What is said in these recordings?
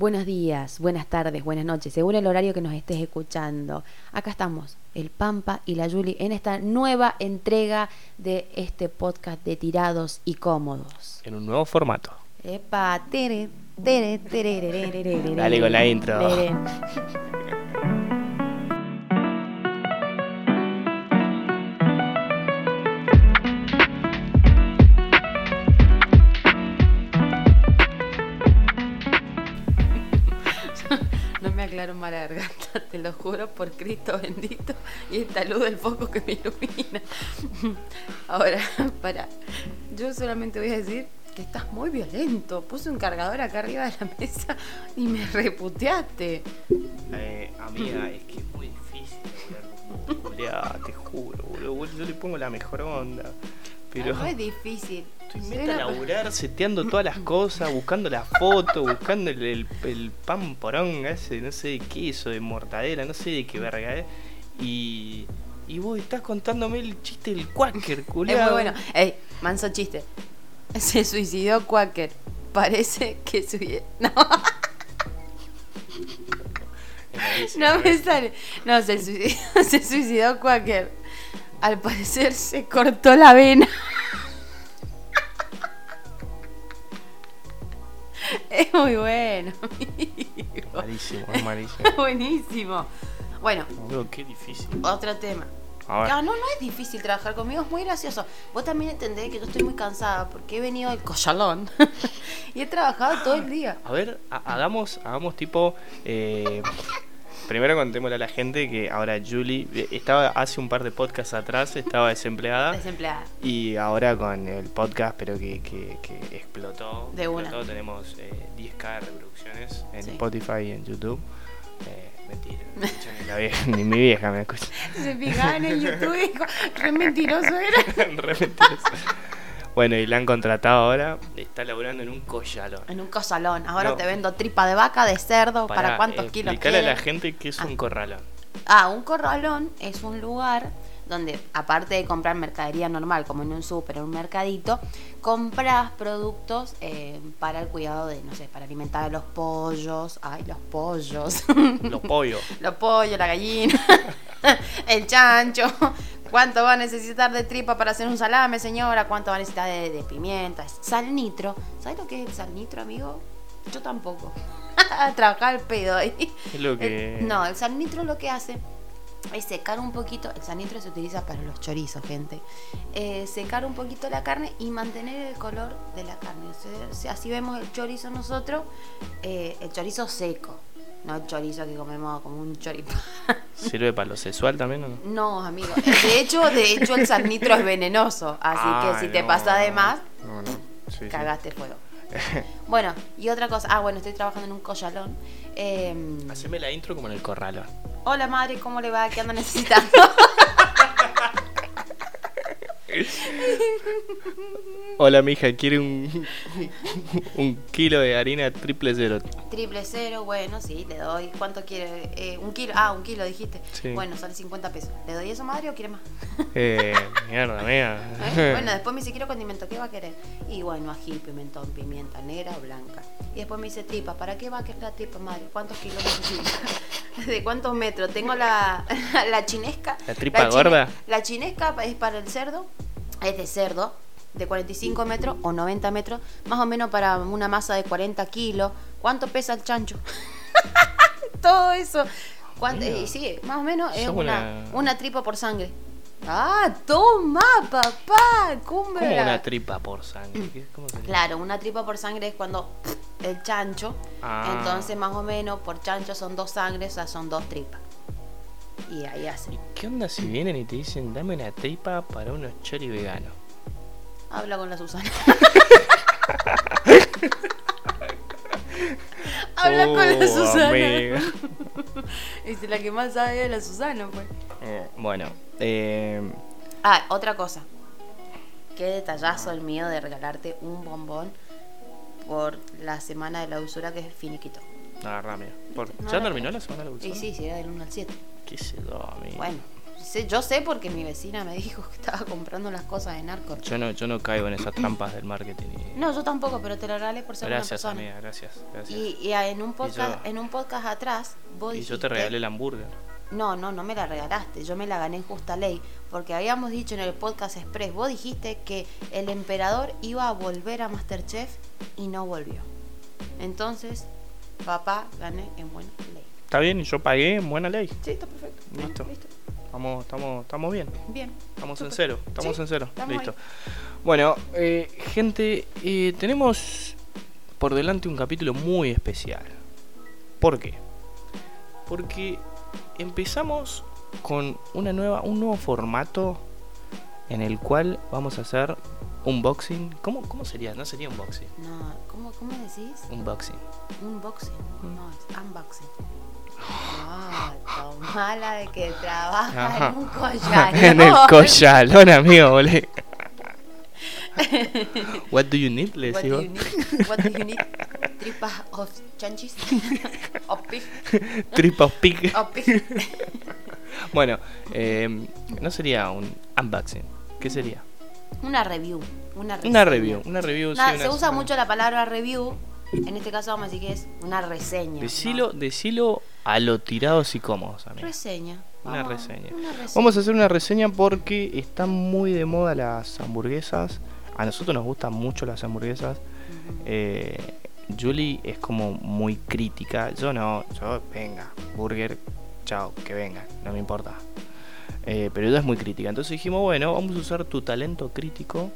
Buenos días, buenas tardes, buenas noches, según el horario que nos estés escuchando. Acá estamos, el Pampa y la Yuli, en esta nueva entrega de este podcast de Tirados y Cómodos. En un nuevo formato. Epa, tere, tere, tere, tere, tere, tere, Dale con la intro. Tere. No me aclaro más la garganta, te lo juro por Cristo bendito y esta luz del foco que me ilumina. Ahora, para, yo solamente voy a decir que estás muy violento. Puse un cargador acá arriba de la mesa y me reputeaste. Eh, amiga, es que es muy difícil hablar con te juro, boludo. Yo le pongo la mejor onda. Pero No es difícil. estoy meta a laburar, seteando todas las cosas, buscando la foto, buscando el, el, el pan poronga ese, no sé de queso, de mortadela, no sé de qué verga, eh. Y. Y vos estás contándome el chiste del quaker, Es culiao. muy bueno. Ey, manso chiste. Se suicidó Quaker. Parece que su... No, Es no me eh. sale. No, se suicidó, se suicidó Quaker. Al parecer se cortó la vena. Es muy bueno. amigo. Malísimo, es malísimo. Buenísimo. Bueno, qué difícil. otro tema. A ver. Ah, no, no es difícil trabajar conmigo, es muy gracioso. Vos también entendés que yo estoy muy cansada porque he venido del collalón y he trabajado todo el día. A ver, ha- hagamos, hagamos tipo. eh, primero contémosle a la gente que ahora Julie eh, estaba hace un par de podcasts atrás, estaba desempleada. Desempleada. Y ahora con el podcast, pero que, que, que explotó. De una. explotó, tenemos eh, 10k reproducciones en Sí. Spotify y en YouTube. Eh, mentira, no escucha ni, la vieja- ni mi vieja me escucha. Se fijaban en YouTube y dijo, qué mentiroso era. Re mentiroso. Bueno, y la han contratado ahora. Está laburando en un collalón. En un cosalón. Ahora No. te vendo tripa de vaca, de cerdo, para, cuántos kilos Explícale a la gente que es Ah. un corralón. Ah, un corralón es un lugar donde, aparte de comprar mercadería normal, como en un súper o un mercadito, compras productos eh, para el cuidado de, no sé, para alimentar a los pollos. Ay, los pollos. Los pollos. los pollos, la gallina, el chancho. ¿Cuánto va a necesitar de tripa para hacer un salame, señora? ¿Cuánto va a necesitar de, de pimienta? Sal nitro. ¿Sabes lo que es el sal nitro, amigo? Yo tampoco. Trabajar el pedo ahí. Es lo que. El- no, el sal nitro lo que hace es secar un poquito. El sal nitro se utiliza para los chorizos, gente. Eh, secar un poquito la carne y mantener el color de la carne. O sea, así vemos el chorizo nosotros, eh, el chorizo seco. No el chorizo que comemos como un choripán. ¿Sirve para lo sexual también o no? No, amigo. De hecho, de hecho el sal nitro es venenoso. Así que Ay, si te no, pasa de más, No, no. Sí, sí. cagaste fuego. Bueno, y otra cosa. Ah, bueno, estoy trabajando en un collalón. Eh, Haceme la intro como en el corralón. Hola madre, ¿cómo le va? ¿Qué anda necesitando? Hola, mija, ¿quiere un, un kilo de harina triple cero? Triple cero, bueno, sí, le doy. ¿Cuánto quiere? Eh, un kilo. Ah, un kilo dijiste. Sí. Bueno, sale 50 pesos. ¿Le doy eso madre o quiere más? Eh, mierda, mía. ¿Eh? Bueno, después me dice, quiero condimento, ¿qué va a querer? Y bueno, ají, pimentón, pimienta negra o blanca. Y después me dice, tripa, ¿para qué va a querer la tripa, madre? ¿Cuántos kilos necesita? ¿De cuántos metros? Tengo la, la chinesca. ¿La tripa chine- gorda? La chinesca es para el cerdo, es de cerdo, de 45 metros o 90 metros, más o menos para una masa de 40 kilos. ¿Cuánto pesa el chancho? Todo eso. ¿Cuánto? Sí, más o menos es una, una- tripa por sangre. Ah, toma, papá, cumbre. Como una tripa por sangre. ¿Qué- ¿Cómo sería? Claro, una tripa por sangre es cuando el chancho, Ah. entonces más o menos por chancho son dos sangres, o sea, son dos tripas. Y ahí hace. ¿Y qué onda si vienen y te dicen, dame una tripa para unos chori veganos? Habla con la Susana. Habla con la Oh, Susana. amiga. Y si la que más sabe es la Susana, pues. Eh, bueno, eh, Ah, otra cosa. Qué detallazo el mío de regalarte un bombón por la semana de la usura que es el finiquito. la verdad, mira. ¿Ya no, terminó la semana de Y dulzura? sí, sí, era del 1 al 7. ¿Qué se da, amigo? Bueno, sé- yo sé porque mi vecina me dijo que estaba comprando las cosas de narco. Yo no, yo no caigo en esas trampas del marketing. y- No, yo tampoco, pero te lo regalé por ser gracias, una persona. amiga, gracias. gracias. Y, y en un podcast, yo- en un podcast atrás, vos Y yo te regalé el hamburger. No, no, no me la regalaste, yo me la gané en justa ley, porque habíamos dicho en el podcast express, vos dijiste que el emperador iba a volver a Masterchef y no volvió. Entonces, papá, gané en buena ley. Está bien, y yo pagué en buena ley. Sí, está perfecto. Listo. Listo. Estamos, estamos, estamos bien. Bien. Estamos en Súper. cero. Estamos Sí, en cero. estamos Listo. ahí. Bueno, eh, gente, eh, tenemos por delante un capítulo muy especial. ¿Por qué? Porque empezamos con una nueva, un nuevo formato en el cual vamos a hacer unboxing. ¿Cómo, cómo sería? No sería unboxing. No, ¿cómo, ¿cómo decís? Unboxing. Unboxing. No, es unboxing. Tomala de que trabaja Ajá. en un collar. en el collalón, amigo, boludo. What do you need? Le What do you need? What do you need? Tripas of chanchis? of pig? Trip of pig. Of pig? Bueno, eh, no sería un unboxing. ¿Qué sería? Una review. Una, Una reseña. review. Una review. sí, Nada, una- se usa mucho la palabra review. En este caso vamos a decir que es una reseña. Decilo, ¿no? decilo a lo tirados y cómodos, amigo. Reseña. Una Vamos, reseña. una reseña. Vamos a hacer una reseña porque están muy de moda las hamburguesas. A nosotros nos gustan mucho las hamburguesas. Eh, Julie es como muy crítica. Yo no, yo venga, burger, chao, que venga, no me importa. Eh, pero ella es muy crítica. Entonces dijimos, bueno, vamos a usar tu talento crítico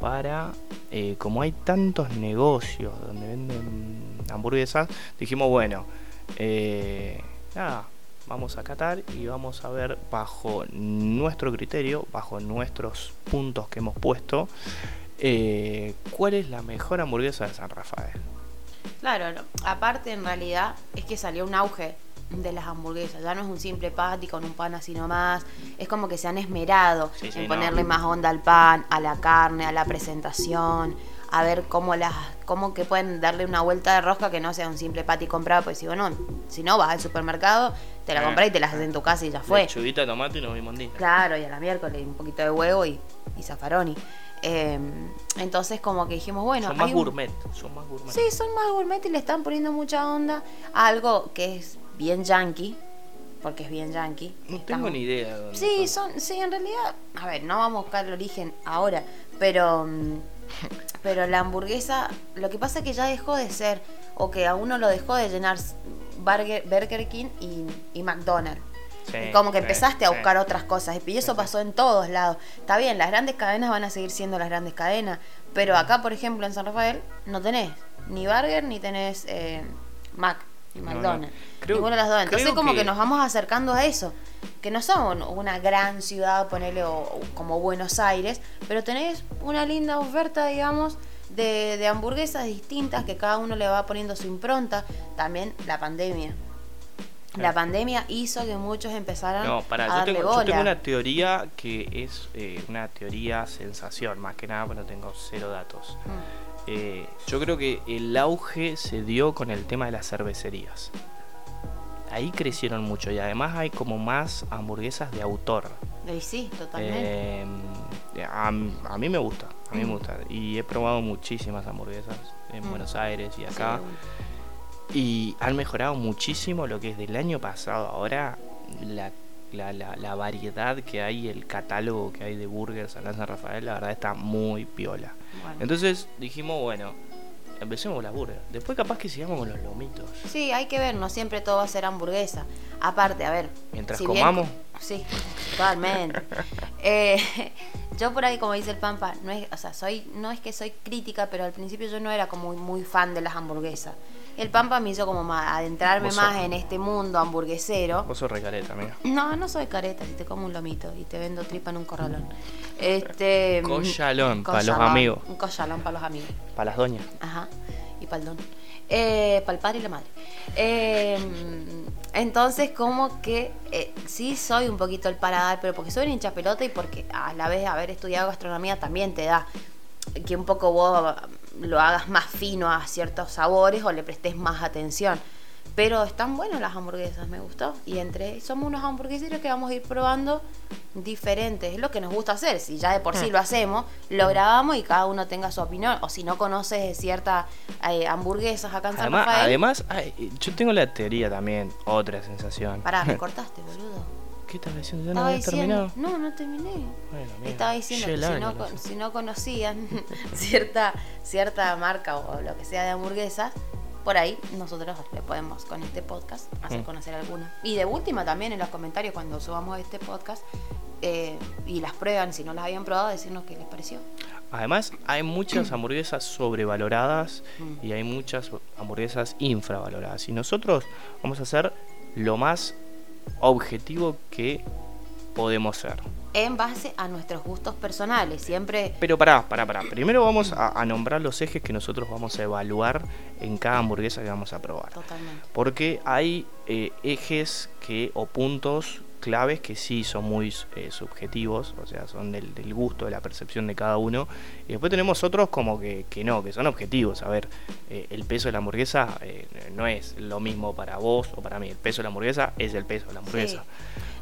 para, eh, como hay tantos negocios donde venden hamburguesas, dijimos, bueno, eh, nada, vamos a catar y vamos a ver bajo nuestro criterio, bajo nuestros puntos que hemos puesto, eh, cuál es la mejor hamburguesa de San Rafael. Claro, aparte en realidad es que salió un auge de las hamburguesas. Ya no es un simple patty con un pan así nomás. Es como que se han esmerado Sí, sí, en no. ponerle más onda al pan, a la carne, a la presentación, a ver cómo las, cómo que pueden darle una vuelta de rosca que no sea un simple patty comprado. Pues si bueno, si no vas al supermercado, te la Eh, compras y te la haces en tu casa y ya fue. Lechuguita, tomate y nos vimos en Disney. Claro, y a la miércoles un poquito de huevo y, y zafaroni. Eh, entonces como que dijimos, bueno, son más hay un- gourmet, son más gourmet. Sí, son más gourmet y le están poniendo mucha onda a algo que es bien yankee, porque es bien yankee. No Estamos- tengo ni idea dónde Sí, son. son, sí, en realidad, a ver, no vamos a buscar el origen ahora, pero, mm, pero la hamburguesa, lo que pasa es que ya dejó de ser, o que a uno lo dejó de llenar Burger, Burger King y, y McDonald's. Sí, Como que sí, empezaste a sí. buscar otras cosas. Y eso pasó en todos lados. Está bien, las grandes cadenas van a seguir siendo las grandes cadenas. Pero acá, por ejemplo, en San Rafael, no tenés ni Burger ni tenés eh, Mac ni No, no. McDonald's. Creo- de las dos. Entonces, como que... que- nos vamos acercando a eso. Que no somos una gran ciudad, ponerle como Buenos Aires, pero tenés una linda oferta, digamos, de, de hamburguesas distintas que cada uno le va poniendo su impronta. También la pandemia. La pandemia hizo que muchos empezaran No, para, a yo darle tengo, bola. yo tengo una teoría que es eh, una teoría sensación, más que nada, pero tengo cero datos. Mm. Eh, yo creo que el auge se dio con el tema de las cervecerías. Ahí crecieron mucho y además hay como más hamburguesas de autor. Y sí, totalmente. Eh, a, a mí me gusta, a mí me Mm. gusta. Y he probado muchísimas hamburguesas en Mm. Buenos Aires y acá. Sí, Y han mejorado muchísimo lo que es del año pasado. Ahora la, la, la- la variedad que hay, el catálogo que hay de burgers en San Rafael, la verdad está muy piola. Bueno. Entonces dijimos, bueno, empecemos con las burgers. Después capaz que sigamos con los lomitos. Sí, hay que ver, no siempre todo va a ser hamburguesa. Aparte, a ver. Mientras si bien- comamos. sí, totalmente. Eh, yo por ahí, como dice el Pampa, no es, o sea, soy, no es que soy crítica, pero al principio yo no era como muy, muy fan de las hamburguesas. El Pampa me hizo como más, adentrarme más sos- en este mundo hamburguesero. Vos sos recareta, amiga. No, no soy careta, si te como un lomito y te vendo tripa en un corralón. Este. Collalón, pa' los amigos. Un collalón para los amigos. Para las doñas. Ajá. Y para el don. Eh, para el padre y la madre. Eh, entonces, como que eh, sí soy un poquito el paladar, pero porque soy un hincha pelota y porque a la vez haber estudiado gastronomía también te da que un poco vos lo hagas más fino a ciertos sabores o le prestes más atención. Pero están buenas las hamburguesas, me gustó. Y entre somos unos hamburgueseros que vamos a ir probando diferentes. Es lo que nos gusta hacer. Si ya de por sí Mm. lo hacemos, lo grabamos y cada uno tenga su opinión. O si no conoces ciertas eh, hamburguesas acá en San Además, Rafael. además ay, yo tengo la teoría también, otra sensación. Pará, me cortaste, boludo. ¿Qué estaba diciendo? ¿Ya no Estaba había diciendo. terminado? No, no terminé. Bueno, mira, Estaba diciendo que no, con- si no conocían cierta, cierta marca o lo que sea de hamburguesas, por ahí nosotros le podemos con este podcast hacer Mm. conocer alguna. Y de última también en los comentarios cuando subamos este podcast eh, y las prueban, si no las habían probado, decirnos qué les pareció. Además, hay muchas hamburguesas sobrevaloradas Mm. y hay muchas hamburguesas infravaloradas. Y nosotros vamos a hacer lo más objetivo que podemos ser. En base a nuestros gustos personales, siempre Pero pará, pará, pará. Primero vamos a, a nombrar los ejes que nosotros vamos a evaluar en cada hamburguesa que vamos a probar. totalmente. Porque hay eh, ejes que o puntos claves que sí son muy eh, subjetivos, o sea, son del, del gusto, de la percepción de cada uno. Y después tenemos otros como que, que no, que son objetivos. A ver, eh, el peso de la hamburguesa eh, no es lo mismo para vos o para mí. El peso de la hamburguesa es el peso de la hamburguesa.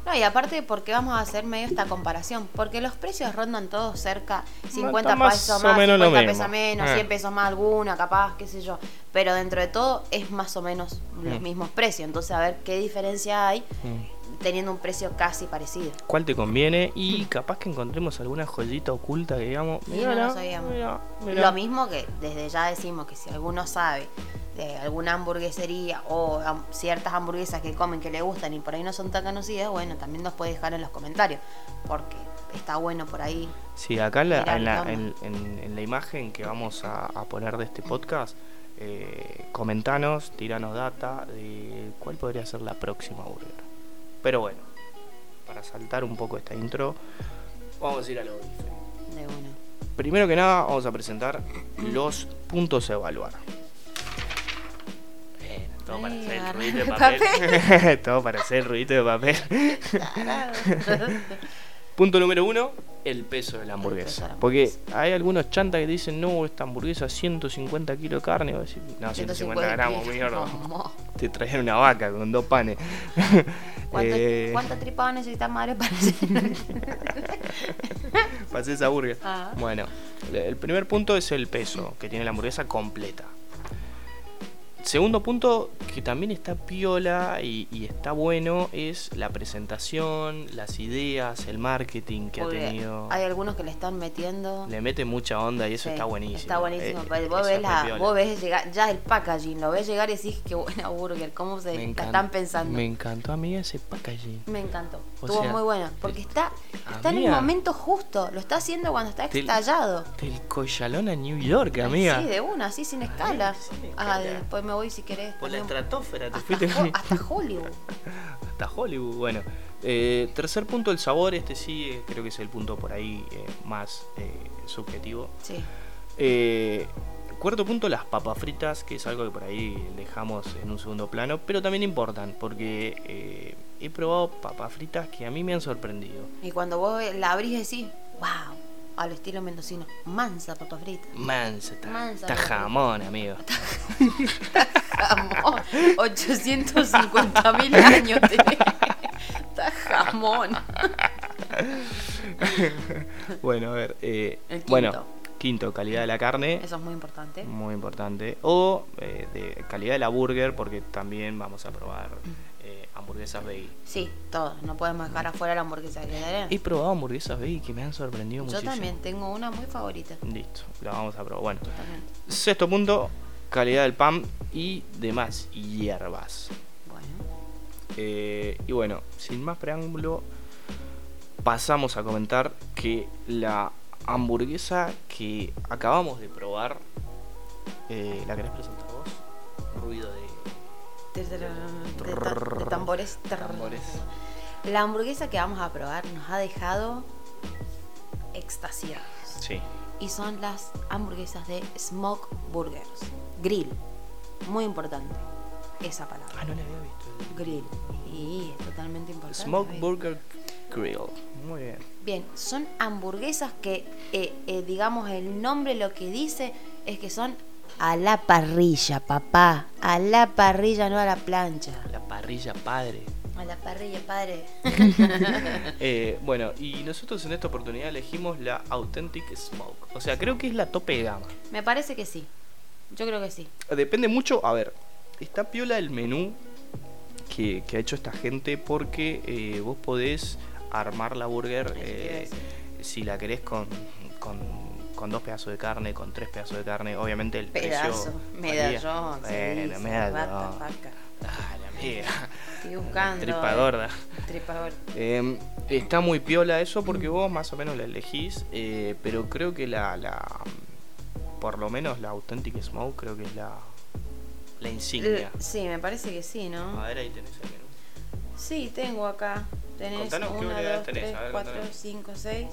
No, y aparte, porque vamos a hacer medio esta comparación? Porque los precios rondan todos cerca, 50 Está más pesos más, menos lo 50 mismo. pesos menos, Eh. 100 pesos más alguna, capaz, qué sé yo. Pero dentro de todo es más o menos los Mm. mismos precios. Entonces, a ver qué diferencia hay Mm. Teniendo un precio casi parecido. ¿Cuál te conviene? Y capaz que encontremos alguna joyita oculta que digamos, no "Mírala, lo sabíamos". mirá, mirá". Lo mismo que desde ya decimos que si alguno sabe de alguna hamburguesería o ciertas hamburguesas que comen que le gustan y por ahí no son tan conocidas, bueno, también nos puede dejar en los comentarios. Porque está bueno por ahí. Sí, acá en la, en, la, en- en- en la imagen que vamos a, a poner de este podcast, eh, comentanos, tiranos data de cuál podría ser la próxima burger. Pero bueno, para saltar un poco esta intro, vamos a ir a lo. De uno. Primero que nada, vamos a presentar los puntos a evaluar. Bien, todo para Ay, hacer el ruidito de el papel. todo para hacer el ruidito de papel. Punto número uno, el peso de la hamburguesa. Porque hamburguesa. hay algunos chantas que dicen, no, esta hamburguesa 150 kilos de carne. Y vos decís, no, 150 gramos, mierda. Te traían una vaca con dos panes. ¿Cuánto, Eh, ¿Cuánta tripa va a necesitar madre para hacer? para hacer esa burger. Ah. Bueno, el primer punto es el peso que tiene la hamburguesa completa. Segundo punto, que también está piola y, y está bueno, es la presentación, las ideas, el marketing que Porque ha tenido. Hay algunos que le están metiendo. Le mete mucha onda y eso Sí, está buenísimo. Está buenísimo. Eh, vos, ves es la- vos ves llegar, ya el packaging, lo ves llegar y decís qué buena burger, cómo se Me la están pensando. Me Me, encantó a mí ese packaging. encantó. O Estuvo sea, muy buena. Porque está, está en el momento justo. Lo está haciendo cuando está Del- estallado. Del Collalón a New York, amiga. Sí, de una, así sin escala. sin Ah, escala. después me voy si querés. Por la estratosfera te hasta, fuiste. Ho- hasta Hollywood. hasta Hollywood. Bueno, eh, tercer punto, el sabor. Este sí, eh, creo que es el punto por ahí eh, más subjetivo. Sí. Cuarto punto, las papas fritas, que es algo que por ahí dejamos en un segundo plano, pero también importan, porque he probado papas fritas que a mí me han sorprendido. Y cuando vos la abrís decís, wow, al estilo mendocino, mansa papa frita. Mansa, está, está jamón, amigo. Jamón, 850 mil años tenés. Está jamón. bueno, a ver. eh, El quinto. Bueno, quinto, calidad de la carne. Eso es muy importante. Muy importante. O eh, de calidad de la burger, porque también vamos a probar eh, hamburguesas veggie. Sí, todo. No podemos dejar afuera la hamburguesa vegetariana. He probado hamburguesas veggie que me han sorprendido Yo muchísimo. también tengo una muy favorita. Listo, la vamos a probar. Bueno, Totalmente. sexto punto, calidad del pan y demás hierbas. Bueno. Eh, y bueno, sin más preámbulo, pasamos a comentar que la hamburguesa que acabamos de probar, eh, ¿la querés presentar vos? Ruido de De, tambores. tambores. La hamburguesa que vamos a probar nos ha dejado extasiados. Sí. Y son las hamburguesas de Smoke Burgers. Grill. Muy importante. Esa palabra. Ah, no la había visto. Grill. Y es totalmente importante. Smoke. Burger Grill. Muy bien. Bien, son hamburguesas que, eh, eh, digamos, el nombre lo que dice es que son A la parrilla, papá. A la parrilla, no a la plancha. La parrilla padre. A la parrilla, padre. Eh, bueno, y nosotros en esta oportunidad elegimos la Authentic Smoke. O sea, creo que es la tope de gama. Me parece que sí. Yo creo que sí. Depende mucho, a ver, está piola el menú que, que ha hecho esta gente porque eh, vos podés armar la burger a eh, si la querés con, con, con dos pedazos de carne, con tres pedazos de carne. Obviamente el Pedazo, precio. medallón. Bueno, medallón. rata, vaca. Dale, amiga. Estoy buscando. Tripa eh. gorda. Tripa gorda. Eh, está muy piola eso porque vos más o menos la elegís, eh, pero creo que la, la. Por lo menos la Authentic Smoke creo que es la. La insignia. L- Sí, me parece que sí, ¿no? A ver, ahí tenés el menú. Sí, tengo acá. Tenés Contanos qué 1, unidades 2, tenés, 3, a ver, 4, contanos. 5, 6.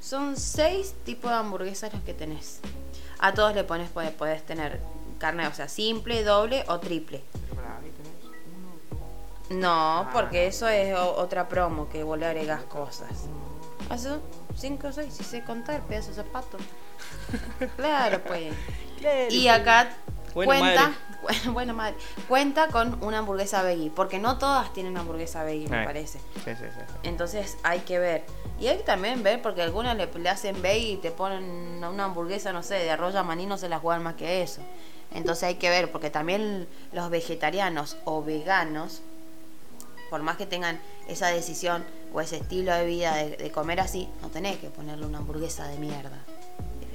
Son 6 tipos de hamburguesas los que tenés. A todos le pones, podés, podés tener carne, o sea, simple, doble o triple. No, Ah. porque eso es otra promo que vos le agregás cosas. Hace 5 o 6, si sé contar, pedazo de zapato. claro, pues. Y acá Bueno, cuenta, bueno, madre, cuenta con una hamburguesa veggie, porque no todas tienen hamburguesa veggie, me parece. Sí, sí, sí. Entonces hay que ver. Y hay que también ver, porque algunas le, le hacen veggie y te ponen una hamburguesa, no sé, de arroz maní, no se la juegan más que eso. Entonces hay que ver, porque también los vegetarianos o veganos, por más que tengan esa decisión o ese estilo de vida de, de comer así, no tenés que ponerle una hamburguesa de mierda.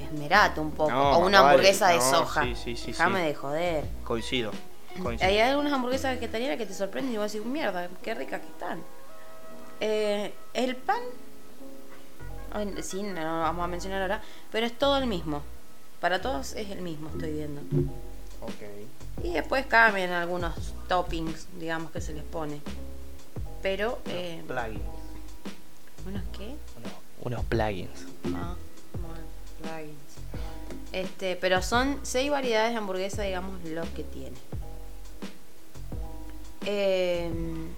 Esmerate un poco. No, o una vale. hamburguesa de No, soja. sí, sí, sí, Déjame de joder. Coincido. coincido. Hay algunas hamburguesas vegetarianas que te sorprenden y vos decís, mierda, qué ricas que están. Eh, el pan, sí, no lo vamos a mencionar ahora, pero es todo el mismo. Para todos es el mismo, estoy viendo. Ok. Y después cambian algunos toppings, digamos, que se les pone. Pero, eh, Plugins. ¿unos qué? Unos, unos plugins. Ah, bueno, plugins. Este, pero son seis variedades de hamburguesa, digamos, lo que tiene. Em,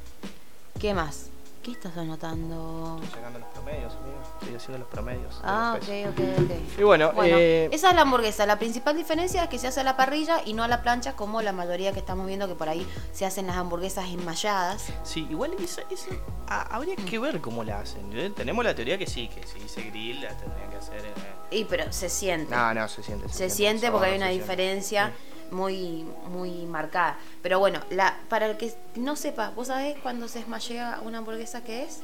¿Qué más? ¿Qué estás anotando? Estoy sacando los promedios, amigo. Estoy haciendo los promedios. Ah, ok, ok, ok. Y bueno, Bueno, eh, esa es la hamburguesa. La principal diferencia es que se hace a la parrilla y no a la plancha, como la mayoría que estamos viendo que por ahí se hacen las hamburguesas enmalladas. Sí, igual esa, esa- ah, habría que ver cómo la hacen. ¿eh? Tenemos la teoría que sí, que si dice grill la tendrían que hacer. eh. Y pero se siente. No, no, se siente. se siente porque hay una siente. Muy muy marcada. Pero bueno, la para el que no sepa, ¿vos sabés cuando se esmallea una hamburguesa qué es?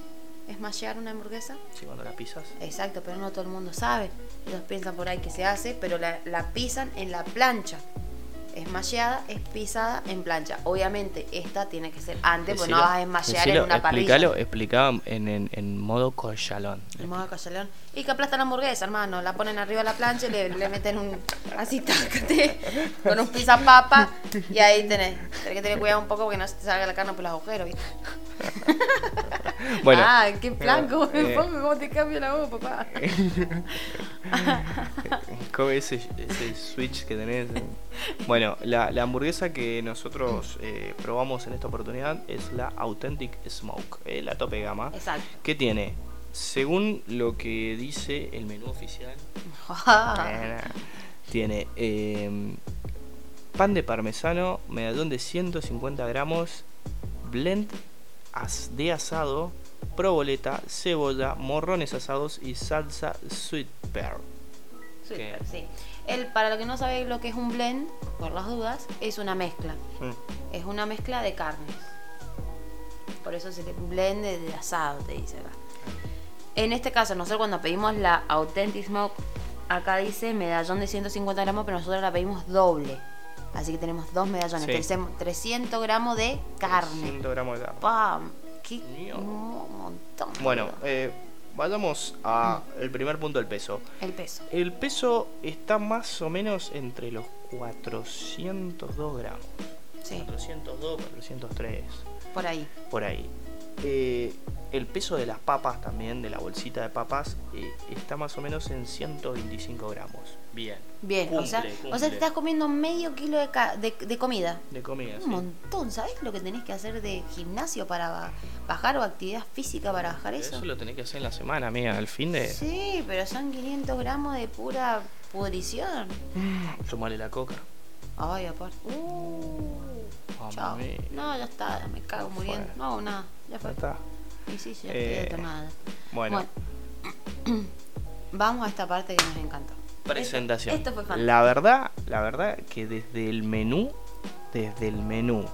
¿Esmallear una hamburguesa? Sí, cuando la pisas. Exacto, pero no todo el mundo sabe. Ellos piensan por ahí que se hace, pero la, la pisan en la plancha. Esmalleada es pisada en plancha. Obviamente, esta tiene que ser antes, porque no vas a esmallear en una explícalo, parrilla. explicaba en, en, en modo collalón. El modo cachalón. Y que aplastan la hamburguesa, hermano. La ponen arriba de la plancha y le, le meten un. Así, tácate. Con un pizza papa. Y ahí tenés. Tenés que tener cuidado un poco porque no se te salga la carne por los agujeros, ¿viste? Bueno, ah, qué plan, cómo me eh, pongo, cómo te cambio la voz, papá. ¿Cómo es ese, ese switch que tenés? Bueno, la, la hamburguesa que nosotros eh, probamos en esta oportunidad es la Authentic Smoke, eh, la tope gama. Exacto. que tiene? Según lo que dice el menú oficial, tiene eh, pan de parmesano, medallón de 150 gramos, blend de asado, proboleta, cebolla, morrones asados y salsa sweet pear. ¿Qué? sí. El, para lo que no sabéis lo que es un blend, por las dudas, es una mezcla. Mm. Es una mezcla de carnes. Por eso se le blend de, de asado, te dice acá. En este caso, nosotros cuando pedimos la Authentic Smoke, acá dice medallón de 150 gramos, pero nosotros la pedimos doble. Así que tenemos dos medallones. Sí. Tenemos 300 gramos de carne. 100 gramos de carne. ¡Pam! ¡Qué Mío. un montón! Bueno, eh, vayamos a el primer punto del peso. el peso. El peso está más o menos entre los 402 gramos. Sí, 402, 403, por ahí. por ahí. Eh, el peso de las papas también, de la bolsita de papas, eh, está más o menos en 125 gramos. Bien. Bien, o sea, Cumple, o sea, te estás comiendo medio kilo de, ca- de, de comida. De comida, Un sí. montón, ¿sabes lo que tenés que hacer de gimnasio para ba- bajar o actividad física para bajar eso? Eso lo tenés que hacer en la semana, amiga, al fin de... Sí, pero son 500 gramos de pura pudrición. Sumale la coca. Ay, aparte. Uh, chao. mía. No, ya está, me cago Ya muriendo. fue. No, nada, ya Ya fue. está. Y sí, ya Eh. Bueno, Bueno. Vamos a esta parte que nos encantó. Presentación. Esto, esto fue. La verdad, la verdad que desde el menú, desde el menú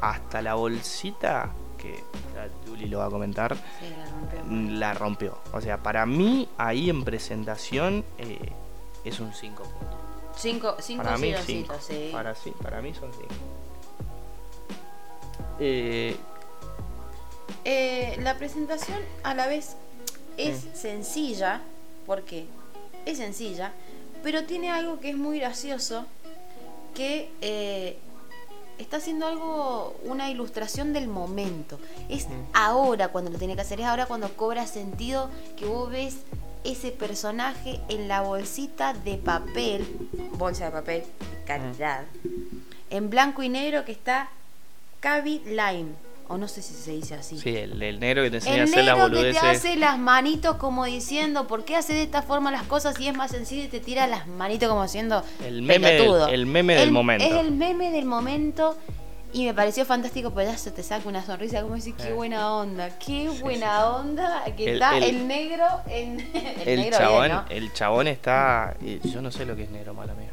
hasta la bolsita, que ya lo va a comentar, Sí, la rompió. la rompió. O sea, para mí ahí en presentación eh, es un 5 puntos. Cinco, cinco Para mí 5. sí. Para, sí, para mí son 5. Eh, Eh, la presentación a la vez es sencilla, porque es sencilla, pero tiene algo que es muy gracioso, que eh, está haciendo algo, una ilustración del momento. Es ahora cuando lo tiene que hacer, es ahora cuando cobra sentido que vos ves ese personaje en la bolsita de papel, bolsa de papel, calidad, en blanco y negro que está Cavi Lime, o no sé si se dice así. sí, el, el negro que te enseña a hacer las que te boludeces. hace las manitos como diciendo, ¿por qué hace de esta forma las cosas y es más sencillo y te tira las manitos como haciendo El meme del- pelotudo? el meme del El- momento. Es el meme del momento y me pareció fantástico, pero ya se te saca una sonrisa como decir, qué Eh. buena onda, qué buena onda que El- está el- el, negro en el, El, negro chabón, bien, ¿no? el chabón está. Yo no sé lo que es negro, mala mía.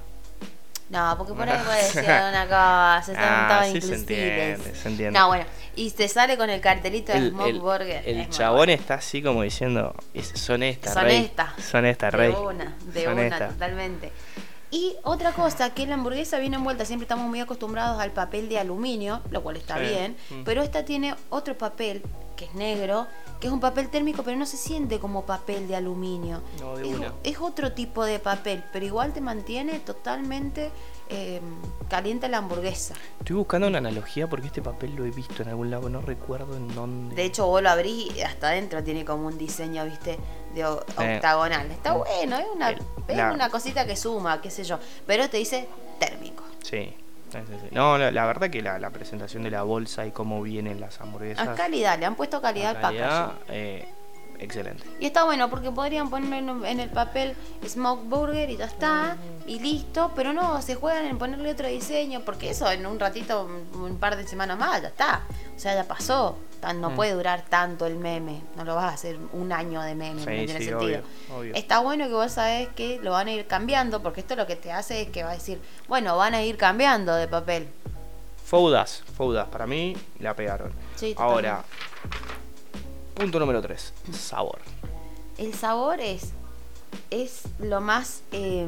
No, porque por ahí puede decir una cosa, se Ah, sí se entiende, se entiende. No, bueno, y te sale con el cartelito de El, Smoke el- Burger. el es chabón está así como diciendo: "Es- Son estas, Son estas. Son estas, De rey. una, de Son una, estas". totalmente. Y otra cosa, que la hamburguesa viene envuelta, siempre estamos muy acostumbrados al papel de aluminio, lo cual está Sí. bien, Mm. pero esta tiene otro papel, que es negro, que es un papel térmico, pero no se siente como papel de aluminio. No, de es, una. es otro tipo de papel, pero igual te mantiene totalmente eh, caliente la hamburguesa. Estoy buscando una analogía porque este papel lo he visto en algún lado, no recuerdo en dónde. De hecho, vos lo abrís y hasta adentro tiene como un diseño, viste, de octagonal. Está bueno, es una, el- es la- una cosita que suma, qué sé yo. Pero te dice térmico. Sí. No, la, la verdad que la, la presentación de la bolsa y cómo vienen las hamburguesas. A calidad, le han puesto calidad al calidad, eh, excelente. Y está bueno porque podrían ponerlo en el papel Smoke Burger y ya está, y listo, pero no, se juegan en ponerle otro diseño, porque eso en un ratito, un par de semanas más, ya está. O sea, ya pasó. No Mm. puede durar tanto el meme, no lo vas a hacer un año de meme, Sí, no tiene sí, sentido. obvio, obvio. Está bueno que vos sabés que lo van a ir cambiando, porque esto lo que te hace es que va a decir, bueno, van a ir cambiando de papel. Foudas, Foudas, para mí la pegaron. Sí, Ahora, punto número 3, sabor. El sabor es, es lo más eh,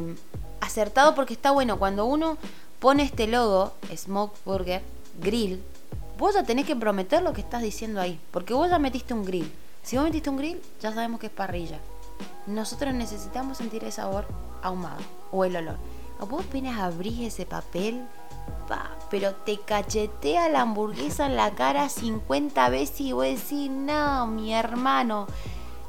acertado porque está bueno. Cuando uno pone este logo, Smoke Burger, Grill, vos ya tenés que prometer lo que estás diciendo ahí. Porque vos ya metiste un grill. Si vos metiste un grill, ya sabemos que es parrilla. Nosotros necesitamos sentir el sabor ahumado o el olor. Vos apenas abrís ese papel, pa, pero te cachetea la hamburguesa en la cara 50 veces y vos decís, no, mi hermano,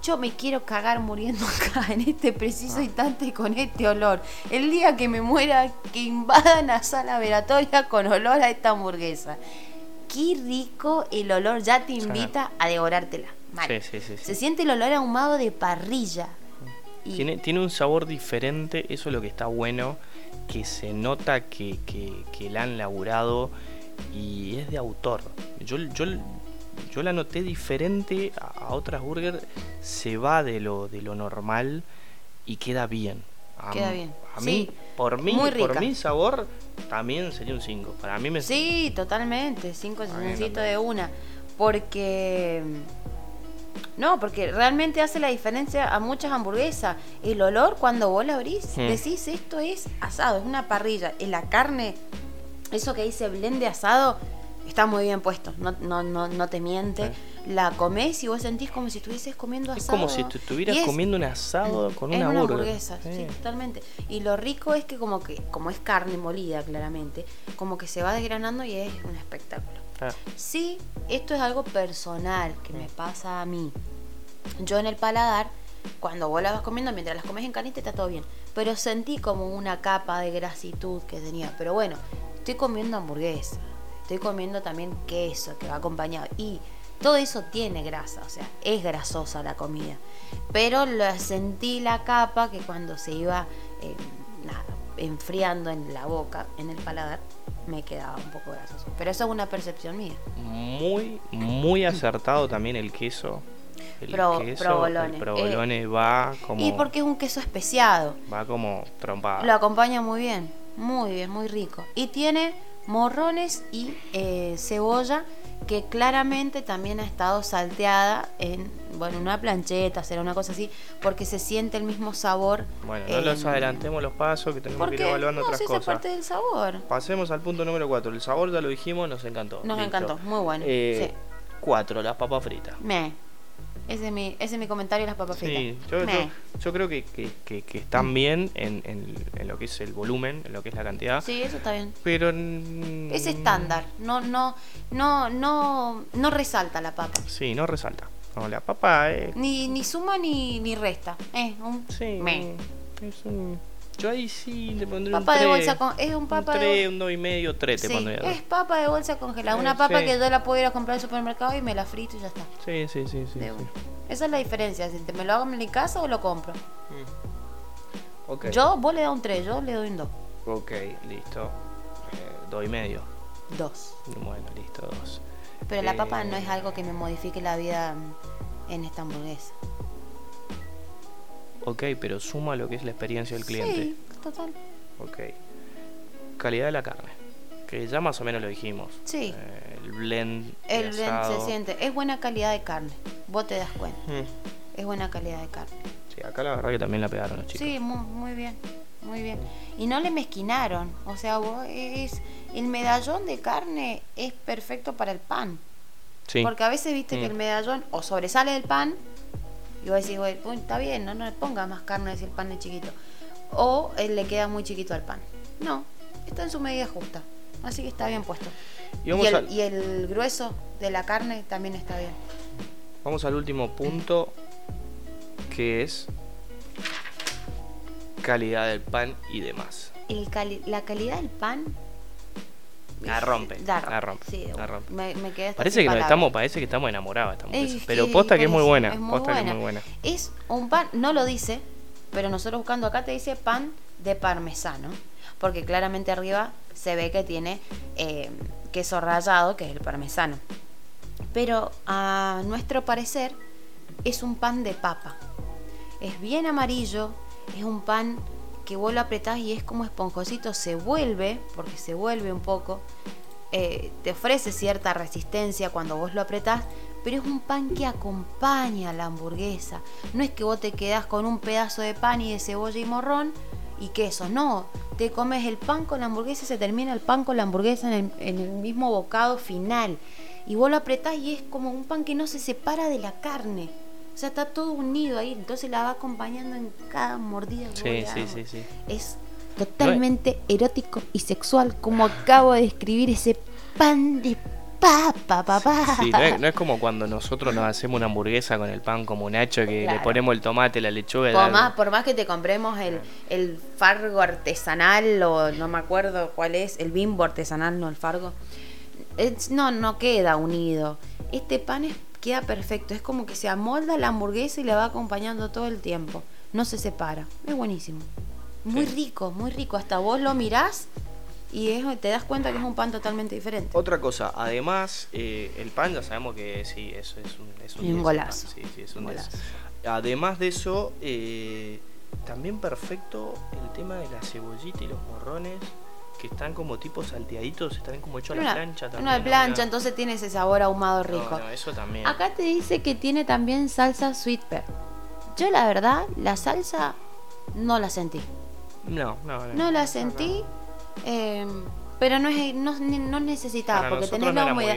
yo me quiero cagar muriendo acá en este preciso instante con este olor. El día que me muera, que invadan la sala veratoria con olor a esta hamburguesa. Qué rico el olor, ya te invita a devorártela. Mal. Sí, sí, sí. Se siente el olor ahumado de parrilla. Y Tiene, tiene un sabor diferente, eso es lo que está bueno, que se nota que, que, que la han laburado y es de autor. Yo, yo, yo la noté diferente a, a otras burgers, se va de lo, de lo normal y queda bien. A, Queda bien, A mí, por mí, Muy por mi sabor, también sería un 5. Para mí me Sí, totalmente. Cinco A mí silloncitos también. de una. Porque. No, porque realmente hace la diferencia a muchas hamburguesas. El olor cuando vos la abrís, Hmm. decís esto es asado, es una parrilla. En la carne, eso que dice blend de asado, está muy bien puesto. No, no, no, no te miente. La comés y vos sentís como si estuvieses comiendo Es asado. como si estuvieras es- comiendo un asado con es una, hamburguesa, sí, totalmente. Y lo rico es que como que, como es carne molida claramente, como que se va desgranando y es un espectáculo. Ah, Sí, esto es algo personal que me pasa a mí. Yo en el paladar, cuando vos la vas comiendo, mientras las comes en caliente está todo bien. Pero sentí como una capa de grasitud que tenía. Pero bueno, estoy comiendo hamburguesa. Estoy comiendo también queso que va acompañado. Y todo eso tiene grasa, o sea, es grasosa la comida. Pero la, sentí la capa que cuando se iba, eh, nada, enfriando en la boca, en el paladar, me quedaba un poco grasoso. Pero eso es una percepción mía. Muy, muy acertado también el queso. El Pro- queso, provolone. el provolone va como. Y porque es un queso especiado. Va como trompada. Lo acompaña muy bien, muy bien, muy rico. Y tiene morrones y eh, cebolla que claramente también ha estado salteada en bueno, una plancheta, será una cosa así, porque se siente el mismo sabor. Bueno, no en- los adelantemos los pasos que tenemos que ir evaluando no, otras si es cosas. parte del sabor. Pasemos al punto número 4. El sabor ya lo dijimos, nos encantó. Nos Listo. encantó, muy bueno. Eh, Cuatro, las papas fritas. Me. Ese es mi, ese es mi comentario de las papas fritas. Sí, yo, yo, yo creo que, que, que- que están bien en, en- en lo que es el volumen, en lo que es la cantidad. Sí, eso está bien. Pero. Es estándar, no, no, no, no, no resalta la papa. Sí, no resalta. No, la papa es. Ni, ni suma ni, ni resta. Es un Sí. me. Es un. Yo ahí sí le pondré Papa un de tres. bolsa con, es un papa un de 3, bolsa. un 2 y medio, 3 te Sí, pondría. es papa de bolsa congelada. Eh, Una papa sí. que yo la puedo ir a comprar al supermercado y me la frito y ya está. Sí, sí, sí, sí. De sí. Esa es la diferencia. Si te me lo hago en mi casa o lo compro. Mm. Ok. Yo, vos le das un 3, yo le doy un 2. Ok, listo. Eh, dos y medio. 2. Bueno, listo, dos. Pero la papa Eh, no es algo que me modifique la vida en esta hamburguesa. Ok, pero suma lo que es la experiencia del cliente. Sí, total. Ok. Calidad de la carne. Que ya más o menos lo dijimos. Sí. Eh, el blend. El blend se siente. Es buena calidad de carne. Vos te das cuenta. Mm. Es buena calidad de carne. Sí, acá la verdad que también la pegaron los chicos. Sí, muy, muy bien, muy bien. Y no le mezquinaron, o sea, vos es el medallón de carne es perfecto para el pan, Sí. porque a veces viste que Mm. el medallón o sobresale del pan y vos decís, güey, está bien, no, no le pongas más carne si el pan es chiquito, o él le queda muy chiquito al pan. No, está en su medida justa, así que está bien puesto. Y el, al, y el grueso de la carne también está bien. vamos al último punto. Que es. Calidad del pan y demás. El cali- la calidad del pan La rompe. La rompe. Sí, la rompe. Me, me quedé Parece que nos estamos, parece que estamos enamorados de esta Es hamburguesa. Pero que posta que es muy buena. es muy posta que es buena. muy buena. Es un pan, no lo dice, pero nosotros buscando acá te dice pan de parmesano, porque claramente arriba se ve que tiene eh, queso rallado, que es el parmesano. Pero a nuestro parecer es un pan de papa. Es bien amarillo, es un pan que vos lo apretás y es como esponjosito, se vuelve, porque se vuelve un poco, eh, te ofrece cierta resistencia cuando vos lo apretás, pero es un pan que acompaña a la hamburguesa. No es que vos te quedás con un pedazo de pan y de cebolla y morrón y queso, no. Te comes el pan con la hamburguesa se termina el pan con la hamburguesa en el, en el mismo bocado final. Y vos lo apretás y es como un pan que no se separa de la carne. O sea, está todo unido ahí, entonces la va acompañando en cada mordida. Sí, sí, sí, sí. Es totalmente erótico y sexual, como acabo de describir ese pan de papa, papá. Sí, no es, no es como cuando nosotros nos hacemos una hamburguesa con el pan como Nacho, que le ponemos el tomate, la lechuga. Por la- más, por más que te compremos el, el fargo artesanal o no me acuerdo cuál es, el bimbo artesanal, no el fargo, es- no, no queda unido. Este pan es- queda perfecto, es como que se amolda la hamburguesa y la va acompañando todo el tiempo. No se separa, es buenísimo. Muy Sí. rico, muy rico. Hasta vos lo mirás y es- te das cuenta que es un pan totalmente diferente. Otra cosa, además, eh, el pan ya sabemos que sí, eso es un, es un, Un 10 el golazo. pan, Sí, sí, es un Un 10. golazo. Además de eso, eh, también perfecto el tema de la cebollita y los morrones, que están como tipo salteaditos, están como hechos a la Una, plancha también. una plancha, entonces tiene ese sabor ahumado rico. no, eso también. Acá te dice que tiene también salsa sweet pepper. Yo la verdad, la salsa no la sentí. No, no, no. No la sentí, eh, pero no, es, no, no necesitaba, Para porque tenés no la humedad.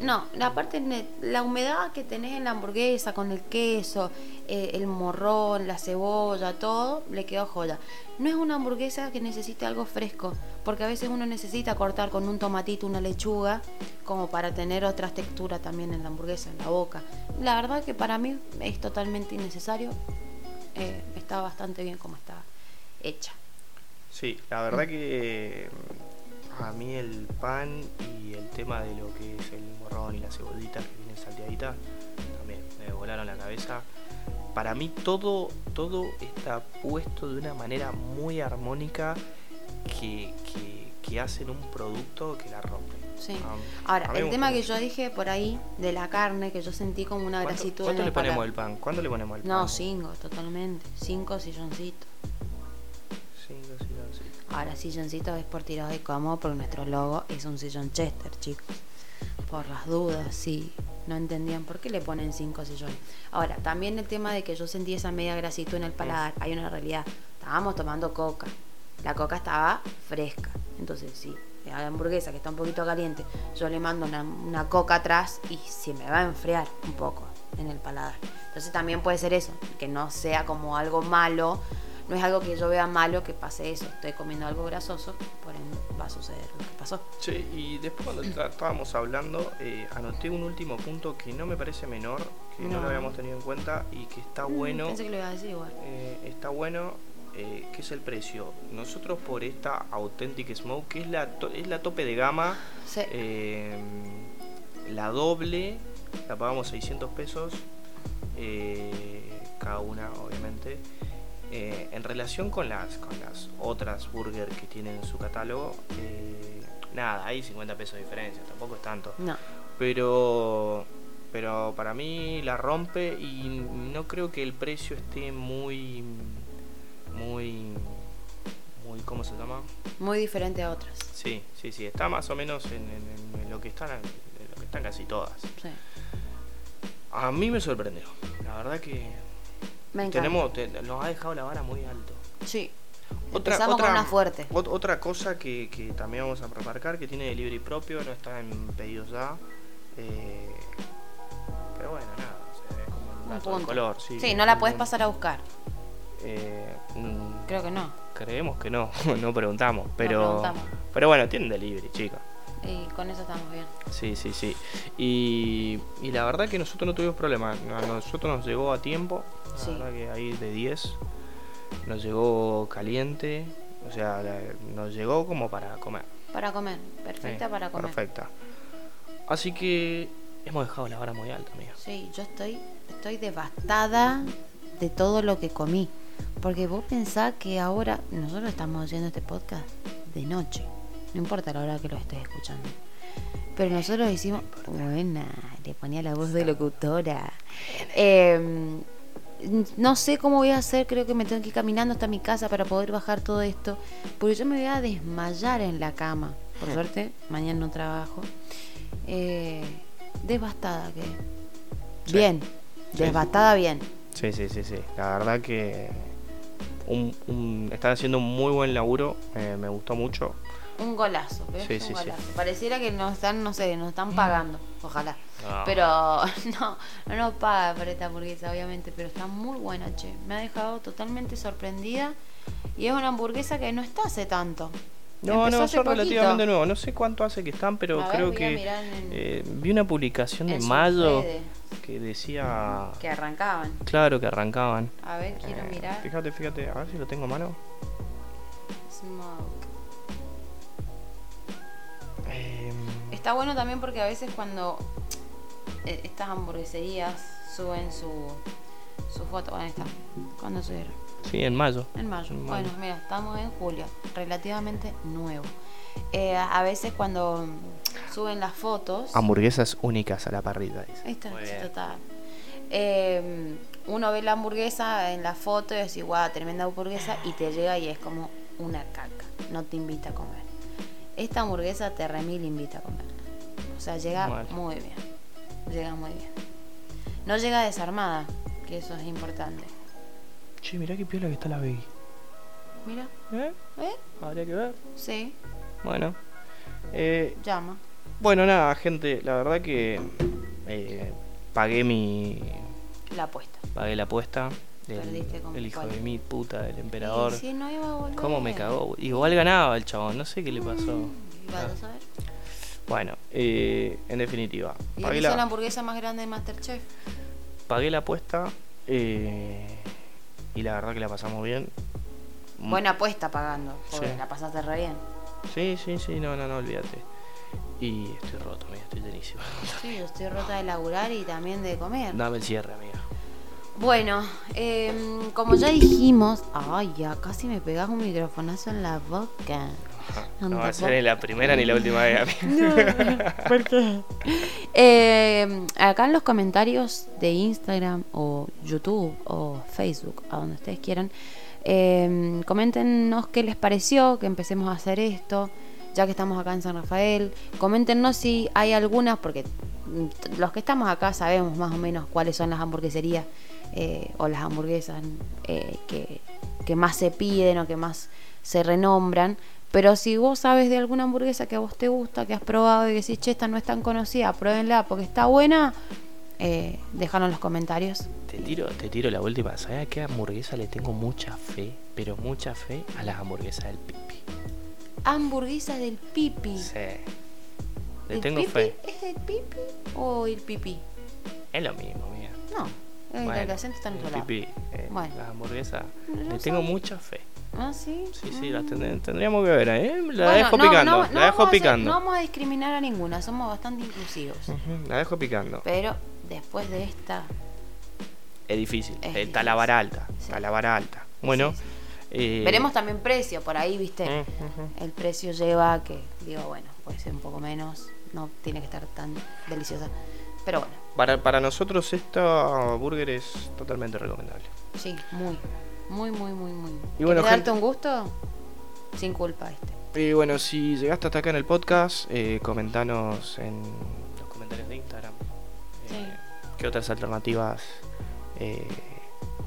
No, la parte ne- la humedad que tenés en la hamburguesa con el queso, eh, el morrón, la cebolla, todo, le quedó joya. No es una hamburguesa que necesite algo fresco, porque a veces uno necesita cortar con un tomatito, una lechuga, como para tener otras texturas también en la hamburguesa, en la boca. La verdad que para mí es totalmente innecesario. eh, está bastante bien como está hecha. Sí, la verdad que a mí el pan y el tema de lo que es el morrón y las cebollitas que vienen salteaditas también me volaron la cabeza. Para mí todo, todo está puesto de una manera muy armónica que, que, que hacen un producto que la rompe. Sí. Ah, Ahora, el tema que yo dije por ahí de la carne, que yo sentí como una ¿Cuánto, grasitud cuánto en le el ponemos el pan? ¿Cuánto le ponemos el pan? No, cinco, totalmente. Cinco silloncitos. Ahora, silloncitos es por tirados de cómodo porque nuestro logo es un sillón Chester, chicos. Por las dudas, sí. No entendían por qué le ponen cinco sillones. Ahora, también el tema de que yo sentí esa media grasitud en el paladar, hay una realidad. Estábamos tomando coca. La coca estaba fresca. Entonces, sí, la hamburguesa que está un poquito caliente, yo le mando una, una coca atrás y se me va a enfriar un poco en el paladar. Entonces también puede ser eso, que no sea como algo malo, no es algo que yo vea malo que pase eso. Estoy comiendo algo grasoso, por ende va a suceder lo que pasó. Sí, y después cuando estábamos hablando, eh, anoté un último punto que no me parece menor, que no, No. lo habíamos tenido en cuenta y que está Mm, bueno. Pensé que lo iba a decir igual. eh, está bueno, eh, que es el precio. Nosotros por esta Authentic Smoke, que es la, to- es la tope de gama, Sí. eh, la doble, la pagamos 600 pesos, eh, cada una obviamente. Eh, en relación con las, con las otras burger que tienen en su catálogo, eh, nada, hay 50 pesos de diferencia, tampoco es tanto. No. Pero, pero para mí la rompe y no creo que el precio esté muy, muy, muy, ¿cómo se llama? Muy diferente a otras. Sí, sí, sí, está más o menos en, en- en lo que están, en lo que están casi todas. Sí. A mí me sorprendió, la verdad que Me tenemos, te- nos ha dejado la vara muy alto. Sí. Otra- Empezamos otra- con una fuerte. Ot- otra cosa que, que también vamos a remarcar, que tiene delivery propio, no está en pedidos ya. eh, pero bueno, nada, como un punto. color. Sí, Sí, no la puedes pasar a buscar. eh, mm, Creo que no. creemos que no, no preguntamos, pero, preguntamos. pero bueno, tienen delivery, chicos. Y con eso estamos bien. Sí, sí, sí. Y, y la verdad que nosotros no tuvimos problema. A nosotros nos llegó a tiempo. La Sí. verdad que ahí de 10. Nos llegó caliente. O sea, la- nos llegó como para comer. Para comer. Perfecta Sí, para comer. Perfecta. Así que hemos dejado la vara muy alta, amiga. Sí, yo estoy, estoy devastada de todo lo que comí. Porque vos pensás que ahora nosotros estamos haciendo este podcast de noche. No importa la hora que lo estés escuchando. Pero nosotros hicimos. Buena, le ponía la voz de locutora. Eh, no sé cómo voy a hacer, creo que me tengo que ir caminando hasta mi casa para poder bajar todo esto. Porque yo me voy a desmayar en la cama. Por suerte, mañana no trabajo. Eh, devastada que. Sí. Bien, Sí, devastada bien. Sí, sí, sí, sí. La verdad que un, un- están haciendo un muy buen laburo. eh, me gustó mucho. Un golazo, ¿ves? Sí, Un sí, sí. golazo. Pareciera que nos están, no sé, nos están pagando, ojalá. No. Pero no, no nos paga por esta hamburguesa, obviamente, pero está muy buena, che. Me ha dejado totalmente sorprendida. Y es una hamburguesa que no está hace tanto. No, Empezó no, hace son poquito. relativamente nuevos. No sé cuánto hace que están, pero ver, creo que en- eh, vi una publicación de mayo que decía, Que arrancaban. claro, que arrancaban. A ver, quiero Eh, mirar. Fíjate, fíjate, a ver si lo tengo a mano. Smoke. Eh, Está bueno también porque a veces cuando eh, estas hamburgueserías suben su, su foto, bueno, está. ¿Cuándo subieron? sí, en mayo. En mayo. En Bueno, mayo. mira, estamos en julio, relativamente nuevo. Eh, a veces cuando suben las fotos, Hamburguesas únicas a la parrilla, dice. ahí está, total. Eh, uno ve la hamburguesa en la foto y dice, guau, tremenda hamburguesa, y te llega y es como una caca, no te invita a comer. Esta hamburguesa te remil invita a comer. O sea, llega muy bien. Llega muy bien. No llega desarmada, que eso es importante. Che, mirá qué piola que está la Veggie. Mira, ¿Eh? ¿eh? Habría que ver. Sí, Bueno. Eh, llama. bueno, nada, gente, la verdad que eh, pagué mi. La apuesta. Pagué la apuesta. Con el hijo de mi puta, del emperador. Si no iba a volver. ¿Cómo me cagó? Igual ganaba el chabón, no sé qué le pasó. Iba Ah. a saber. Bueno, eh, en definitiva, Y pagué la la, hamburguesa más grande de Masterchef. pagué la apuesta eh, y la verdad que la pasamos bien. Mm, Buena apuesta pagando, porque Sí. la pasaste re bien. Sí, sí, sí, no, no, no, olvídate. Y estoy roto, amiga, estoy llenísimo. Sí, yo estoy rota de laburar y también de comer. Dame el cierre, amiga. Bueno, em, como ya dijimos, ay, ya casi me pegas un microfonazo en la boca. No va a ser ni la primera ni la última vez. ¿Por qué? Eh, acá en los comentarios de Instagram o YouTube o Facebook, a donde ustedes quieran, eh, coméntenos qué les pareció que empecemos a hacer esto, ya que estamos acá en San Rafael. Coméntenos si hay algunas, porque los que estamos acá sabemos más o menos cuáles son las hamburgueserías eh, o las hamburguesas eh, que, que más se piden o que más se renombran. Pero si vos sabes de alguna hamburguesa que a vos te gusta, que has probado y decís, che, esta no es tan conocida, pruébenla porque está buena, eh, déjalo en los comentarios. Te tiro, te tiro la última. ¿Sabes a qué hamburguesa le tengo mucha fe? Pero mucha fe a las hamburguesas del pipi. Hamburguesa del pipi. Sí. Le ¿El tengo pipi fe. ¿Es el pipi o el pipi? Es lo mismo, mía. No, el, Bueno, el acento está en otro lado. pipí, eh, Bueno. Las hamburguesas. No Le tengo mucha fe. Ah, sí. Sí, sí, Mm. las tendríamos que ver, ¿eh? La Bueno, dejo no, picando. no- la vamos dejo hacer- picando. no vamos a discriminar a ninguna, somos bastante inclusivos. La dejo picando. Pero después de esta. Es difícil. Es Está la vara alta. Sí. Está la vara alta. Bueno. Sí, sí. eh, Veremos también precio, por ahí, viste. El precio lleva a que, digo, bueno, puede ser un poco menos, no tiene que estar tan deliciosa. Pero bueno, Para, para nosotros esta burger es totalmente recomendable. sí, muy, muy, muy, muy, muy. Y bueno, ¿Querés gente- darte un gusto? Sin culpa este. Y bueno, si llegaste hasta acá en el podcast, eh, comentanos en los comentarios de Instagram. eh, ¿Qué otras alternativas eh,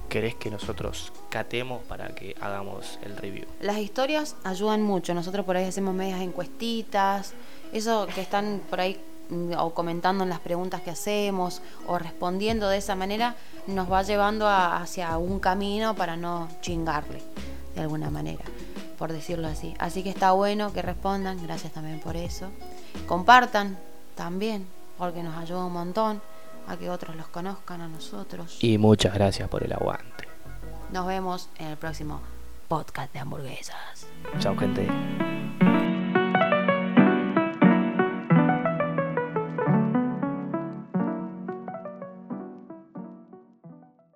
querés que nosotros catemos para que hagamos el review? Las historias ayudan mucho. Nosotros por ahí hacemos medias encuestitas. Eso que están por ahí o comentando en las preguntas que hacemos o respondiendo de esa manera nos va llevando a- hacia un camino para no chingarle de alguna manera, por decirlo así. Así que está bueno que respondan. Gracias también por eso. Compartan también, porque nos ayuda un montón a que otros los conozcan a nosotros. Y muchas gracias por el aguante. Nos vemos en el próximo podcast de hamburguesas. Chao, gente.